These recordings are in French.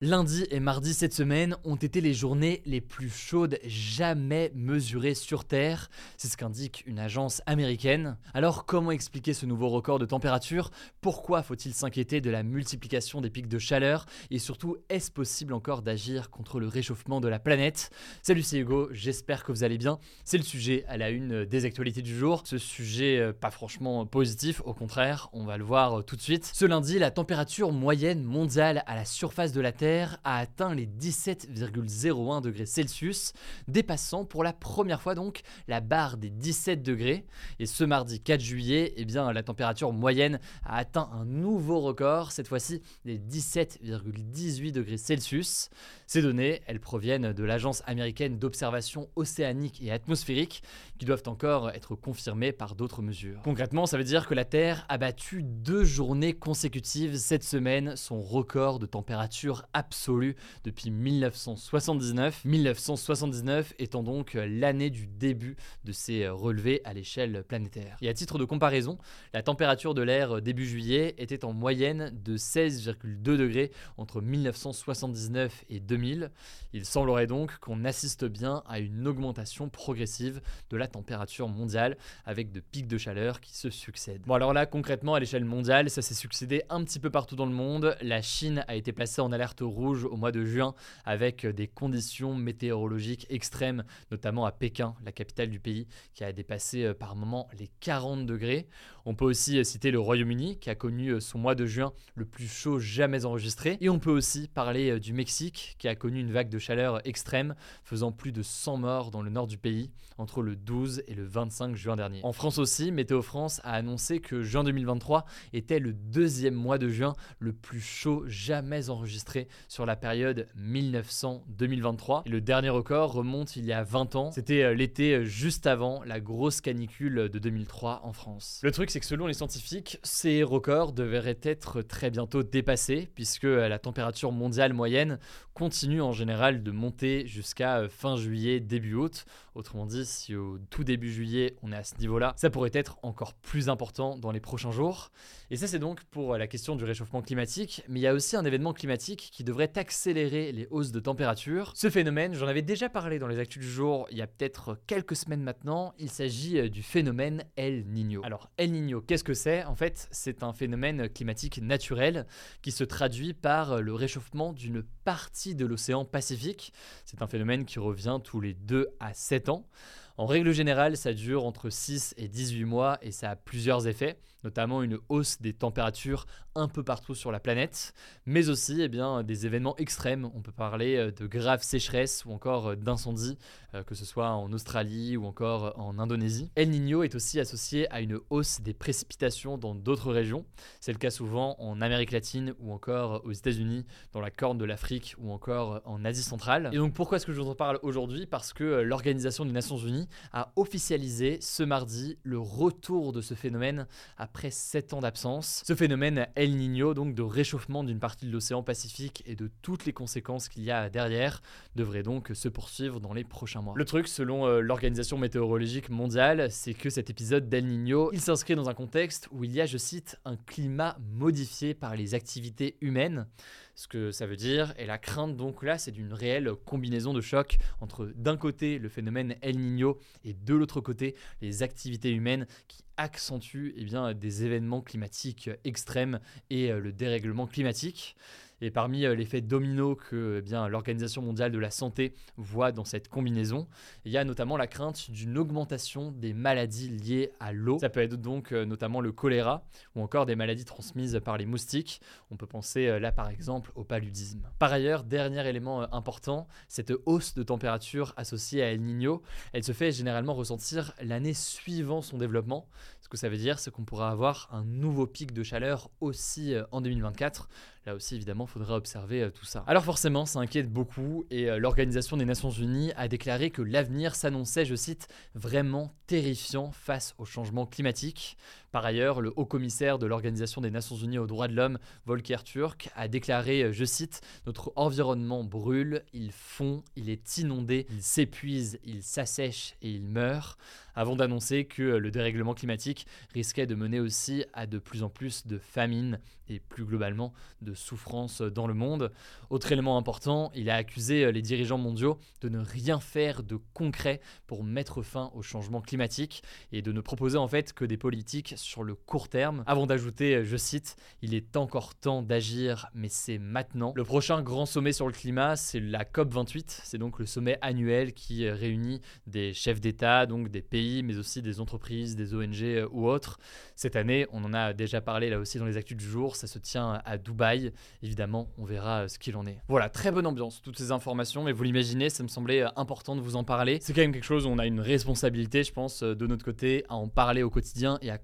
Lundi et mardi cette semaine ont été les journées les plus chaudes jamais mesurées sur Terre. C'est ce qu'indique une agence américaine. Alors comment expliquer ce nouveau record de température? Pourquoi faut-il s'inquiéter de la multiplication des pics de chaleur? Et surtout, est-ce possible encore d'agir contre le réchauffement de la planète? Salut c'est Hugo, j'espère que vous allez bien. C'est le sujet à la une des actualités du jour. Ce sujet euh, pas franchement positif, au contraire, on va le voir euh, tout de suite. Ce lundi, la température moyenne mondiale à la surface de la Terre a atteint les 17,01 degrés Celsius, dépassant pour la première fois donc la barre des 17 degrés. Et ce mardi 4 juillet, eh bien, la température moyenne a atteint un nouveau record, cette fois-ci les 17,18 degrés Celsius. Ces données, elles proviennent de l'Agence américaine d'observation océanique et atmosphérique, qui doivent encore être confirmées par d'autres mesures. Concrètement, ça veut dire que la Terre a battu deux journées consécutives cette semaine son record de température absolue depuis 1979. 1979 étant donc l'année du début de ces relevés à l'échelle planétaire. Et à titre de comparaison, la température de l'air début juillet était en moyenne de 16,2 degrés entre 1979 et 2000 il semblerait donc qu'on assiste bien à une augmentation progressive de la température mondiale avec de pics de chaleur qui se succèdent. Bon alors là concrètement à l'échelle mondiale ça s'est succédé un petit peu partout dans le monde. La Chine a été placée en alerte rouge au mois de juin avec des conditions météorologiques extrêmes, notamment à Pékin, la capitale du pays, qui a dépassé euh, par moments les 40 degrés. On peut aussi euh, citer le Royaume-Uni qui a connu euh, son mois de juin le plus chaud jamais enregistré. Et on peut aussi parler du Mexique qui a connu une vague de chaleur extrême, faisant plus de 100 morts dans le nord du pays entre le 12 et le 25 juin dernier. En France aussi, Météo France a annoncé que juin 2023 était le deuxième mois de juin le plus chaud jamais enregistré sur la période 1900-2023. Et le dernier record remonte il y a 20 ans. C'était euh, l'été euh, juste avant la grosse canicule de 2003 en France. Le truc, c'est que selon les scientifiques, ces records devraient être très bientôt dépassés puisque euh, la température mondiale moyenne continue en général de monter jusqu'à fin juillet, début août. Autrement dit, si au tout début juillet on est à ce niveau-là, ça pourrait être encore plus important dans les prochains jours. Et ça c'est donc pour la question du réchauffement climatique, mais il y a aussi un événement climatique qui devrait accélérer les hausses de température. Ce phénomène, j'en avais déjà parlé dans les actus du jour il y a peut-être quelques semaines maintenant, il s'agit euh, du phénomène El Niño. Alors El Niño, qu'est-ce que c'est? En fait, c'est un phénomène climatique naturel qui se traduit par le réchauffement d'une partie de l'océan Pacifique. C'est un phénomène qui revient tous les 2 à 7 ans. En règle générale, ça dure entre 6 et 18 mois et ça a plusieurs effets, notamment une hausse des températures un peu partout sur la planète, mais aussi eh bien, des événements extrêmes. On peut parler euh, de graves sécheresses ou encore euh, d'incendies, euh, que ce soit en Australie ou encore en Indonésie. El Niño est aussi associé à une hausse des précipitations dans d'autres régions. C'est le cas souvent en Amérique latine ou encore aux États-Unis, dans la Corne de l'Afrique ou encore en Asie centrale. Et donc pourquoi est-ce que je vous en parle aujourd'hui? Parce que l'Organisation des Nations Unies a officialisé ce mardi le retour de ce phénomène après 7 ans d'absence. Ce phénomène El Niño, donc de réchauffement d'une partie de l'océan Pacifique et de toutes les conséquences qu'il y a derrière, devrait donc se poursuivre dans les prochains mois. Le truc, selon euh, l'Organisation météorologique mondiale, c'est que cet épisode d'El Niño, il s'inscrit dans un contexte où il y a, je cite, un climat modifié par les activités humaines ce que ça veut dire. Et la crainte, donc là, c'est d'une réelle combinaison de chocs entre d'un côté le phénomène El Niño et de l'autre côté les activités humaines qui accentuent eh bien, des événements climatiques extrêmes et euh, le dérèglement climatique. Et parmi euh, l'effet domino que eh bien l'Organisation mondiale de la santé voit dans cette combinaison, il y a notamment la crainte d'une augmentation des maladies liées à l'eau. Ça peut être donc euh, notamment le choléra ou encore des maladies transmises par les moustiques. On peut penser euh, là par exemple au paludisme. Par ailleurs, dernier élément important, cette hausse de température associée à El Niño, elle se fait généralement ressentir l'année suivant son développement. Ce que ça veut dire, c'est qu'on pourra avoir un nouveau pic de chaleur aussi en 2024. Là aussi, évidemment, faudra observer euh, tout ça. Alors forcément, ça inquiète beaucoup et euh, l'Organisation des Nations Unies a déclaré que l'avenir s'annonçait, je cite, vraiment terrifiant face au changement climatique. Par ailleurs, le haut commissaire de l'Organisation des Nations Unies aux droits de l'homme, Volker Turk, a déclaré, je cite, Notre environnement brûle, il fond, il est inondé, il s'épuise, il s'assèche et il meurt avant d'annoncer que le dérèglement climatique risquait de mener aussi à de plus en plus de famines et plus globalement de souffrances dans le monde. Autre élément important, il a accusé les dirigeants mondiaux de ne rien faire de concret pour mettre fin au changement climatique et de ne proposer en fait que des politiques sur le court terme, avant d'ajouter, je cite, Il est encore temps d'agir, mais c'est maintenant. Le prochain grand sommet sur le climat, c'est la COP28, c'est donc le sommet annuel qui réunit des chefs d'État, donc des pays mais aussi des entreprises, des ONG euh, ou autres. Cette année, on en a déjà parlé là aussi dans les actus du jour, ça se tient à Dubaï. Évidemment, on verra euh, ce qu'il en est. Voilà, très bonne ambiance, toutes ces informations, mais vous l'imaginez, ça me semblait euh, important de vous en parler. C'est quand même quelque chose où on a une responsabilité, je pense, de notre côté, à en parler au quotidien et à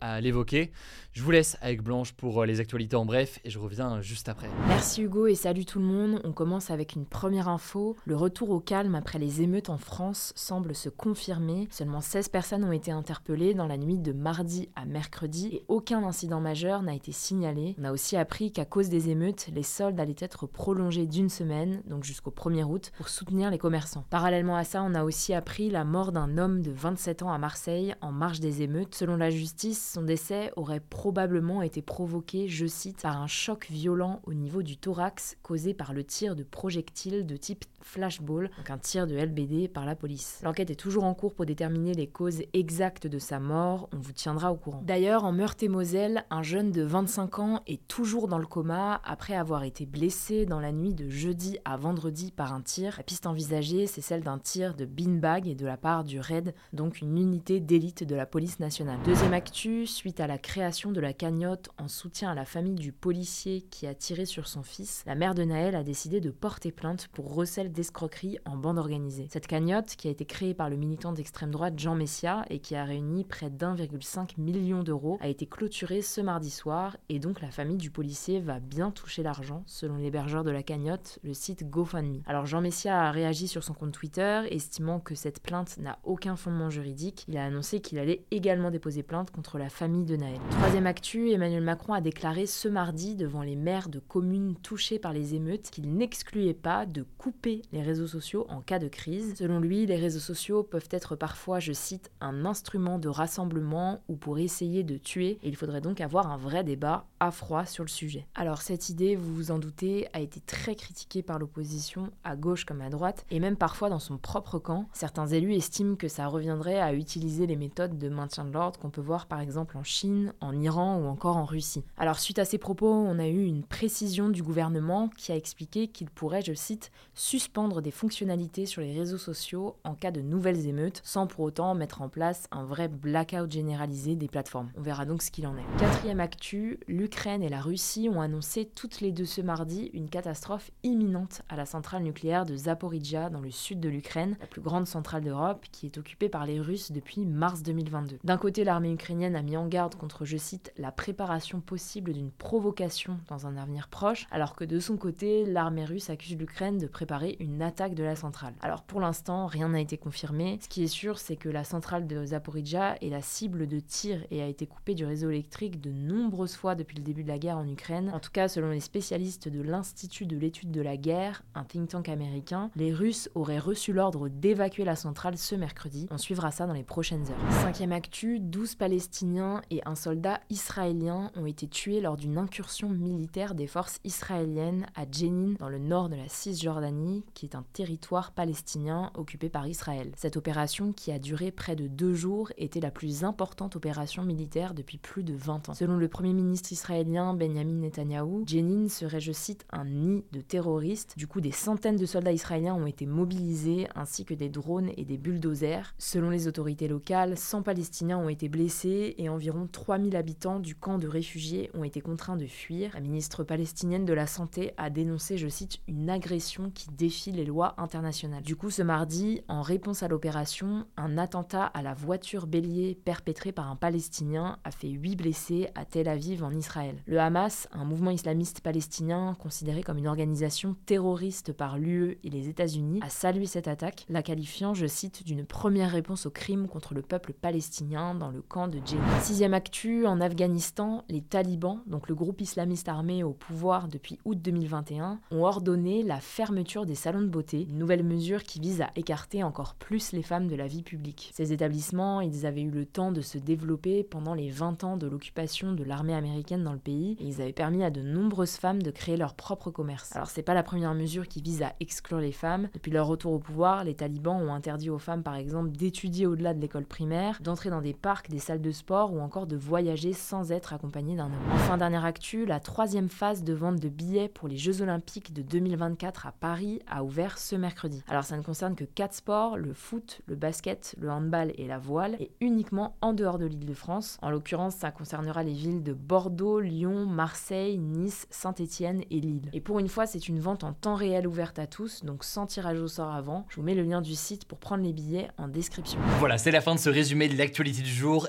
à l'évoquer. Je vous laisse avec Blanche pour les actualités en bref et je reviens juste après. Merci Hugo et salut tout le monde. On commence avec une première info. Le retour au calme après les émeutes en France semble se confirmer. Seulement 16 personnes ont été interpellées dans la nuit de mardi à mercredi et aucun incident majeur n'a été signalé. On a aussi appris qu'à cause des émeutes, les soldes allaient être prolongés d'une semaine, donc jusqu'au 1er août, pour soutenir les commerçants. Parallèlement à ça, on a aussi appris la mort d'un homme de 27 ans à Marseille en marge des émeutes. Selon la justice, son décès aurait probablement été provoqué, je cite, par un choc violent au niveau du thorax causé par le tir de projectiles de type flashball, donc un tir de LBD par la police. L'enquête est toujours en cours pour déterminer les causes exactes de sa mort, on vous tiendra au courant. D'ailleurs, en Meurthe-et-Moselle, un jeune de 25 ans est toujours dans le coma après avoir été blessé dans la nuit de jeudi à vendredi par un tir. La piste envisagée, c'est celle d'un tir de beanbag et de la part du RAID, donc une unité d'élite de la police nationale. Deuxième actu, suite à la création de la cagnotte en soutien à la famille du policier qui a tiré sur son fils, la mère de Naël a décidé de porter plainte pour recel d'escroquerie en bande organisée. Cette cagnotte, qui a été créée par le militant d'extrême droite Jean Messia et qui a réuni près d'1,5 million d'euros, a été clôturé ce mardi soir et donc la famille du policier va bien toucher l'argent, selon l'hébergeur de la cagnotte, le site GoFundMe. Alors Jean Messia a réagi sur son compte Twitter, estimant que cette plainte n'a aucun fondement juridique. Il a annoncé qu'il allait également déposer plainte contre la famille de Naël. Troisième actu, Emmanuel Macron a déclaré ce mardi devant les maires de communes touchées par les émeutes qu'il n'excluait pas de couper les réseaux sociaux en cas de crise. Selon lui, les réseaux sociaux peuvent être parfois je cite, un instrument de rassemblement ou pour essayer de tuer, et il faudrait donc avoir un vrai débat à froid sur le sujet. Alors cette idée, vous vous en doutez, a été très critiquée par l'opposition, à gauche comme à droite, et même parfois dans son propre camp. Certains élus estiment que ça reviendrait à utiliser les méthodes de maintien de l'ordre qu'on peut voir par exemple en Chine, en Iran ou encore en Russie. Alors suite à ces propos, on a eu une précision du gouvernement qui a expliqué qu'il pourrait, je cite, suspendre des fonctionnalités sur les réseaux sociaux en cas de nouvelles émeutes, sans pour autant mettre en place un vrai blackout généralisé des plateformes. On verra donc ce qu'il en est. Quatrième actu, l'Ukraine et la Russie ont annoncé toutes les deux ce mardi une catastrophe imminente à la centrale nucléaire de Zaporizhia dans le sud de l'Ukraine, la plus grande centrale d'Europe qui est occupée par les Russes depuis mars 2022. D'un côté, l'armée ukrainienne a mis en garde contre, je cite, la préparation possible d'une provocation dans un avenir proche, alors que de son côté, l'armée russe accuse l'Ukraine de préparer une attaque de la centrale. Alors pour l'instant, rien n'a été confirmé. Ce qui est sûr, c'est que la centrale de Zaporizhia est la cible de tir et a été coupée du réseau électrique de nombreuses fois depuis le début de la guerre en Ukraine. En tout cas, selon les spécialistes de l'Institut de l'étude de la guerre, un think tank américain, les Russes auraient reçu l'ordre d'évacuer la centrale ce mercredi. On suivra ça dans les prochaines heures. Cinquième actu, 12 Palestiniens palestinien et un soldat israélien ont été tués lors d'une incursion militaire des forces israéliennes à Jenin, dans le nord de la Cisjordanie, qui est un territoire palestinien occupé par Israël. Cette opération, qui a duré près de deux jours, était la plus importante opération militaire depuis plus de 20 ans. Selon le premier ministre israélien Benjamin Netanyahu, Jenin serait, je cite, un nid de terroristes. Du coup, des centaines de soldats israéliens ont été mobilisés, ainsi que des drones et des bulldozers. Selon les autorités locales, 100 Palestiniens ont été blessés et environ 3000 habitants du camp de réfugiés ont été contraints de fuir. La ministre palestinienne de la Santé a dénoncé, je cite, une agression qui défie les lois internationales. Du coup, ce mardi, en réponse à l'opération, un attentat à la voiture bélier perpétré par un Palestinien a fait 8 blessés à Tel Aviv en Israël. Le Hamas, un mouvement islamiste palestinien considéré comme une organisation terroriste par l'UE et les États-Unis, a salué cette attaque, la qualifiant, je cite, d'une première réponse au crime contre le peuple palestinien dans le camp de Jenin. Sixième actu, en Afghanistan, les talibans, donc le groupe islamiste armé au pouvoir depuis août 2021, ont ordonné la fermeture des salons de beauté, une nouvelle mesure qui vise à écarter encore plus les femmes de la vie publique. Ces établissements, ils avaient eu le temps de se développer pendant les 20 ans de l'occupation de l'armée américaine dans le pays et ils avaient permis à de nombreuses femmes de créer leur propre commerce. Alors c'est pas la première mesure qui vise à exclure les femmes. Depuis leur retour au pouvoir, les talibans ont interdit aux femmes par exemple d'étudier au-delà de l'école primaire, d'entrer dans des parcs, des de sport ou encore de voyager sans être accompagnées d'un homme. Enfin dernière actu, la troisième phase de vente de billets pour les Jeux Olympiques de 2024 à Paris a ouvert ce mercredi. Alors ça ne concerne que quatre sports, le foot, le basket, le handball et la voile, et uniquement en dehors de l'île de France. En l'occurrence, ça concernera les villes de Bordeaux, Lyon, Marseille, Nice, Saint-Étienne et Lille. Et pour une fois, c'est une vente en temps réel ouverte à tous, donc sans tirage au sort avant. Je vous mets le lien du site pour prendre les billets en description. Voilà, c'est la fin de ce résumé de l'actualité du jour.